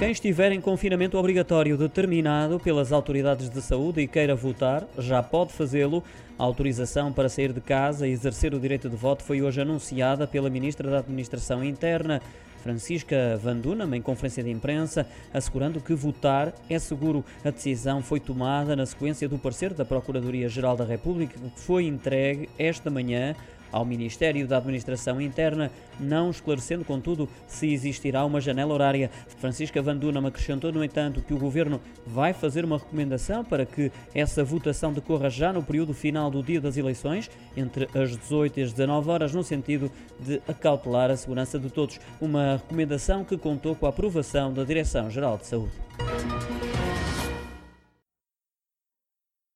Quem estiver em confinamento obrigatório determinado pelas autoridades de saúde e queira votar, já pode fazê-lo. A autorização para sair de casa e exercer o direito de voto foi hoje anunciada pela Ministra da Administração Interna. Francisca Vanduna, em conferência de imprensa, assegurando que votar é seguro. A decisão foi tomada na sequência do parecer da Procuradoria-Geral da República, que foi entregue esta manhã ao Ministério da Administração Interna, não esclarecendo, contudo, se existirá uma janela horária. Francisca Van acrescentou, no entanto, que o Governo vai fazer uma recomendação para que essa votação decorra já no período final do dia das eleições, entre as 18 e as 19 horas, no sentido de acautelar a segurança de todos. Uma recomendação que contou com a aprovação da Direção-Geral de Saúde.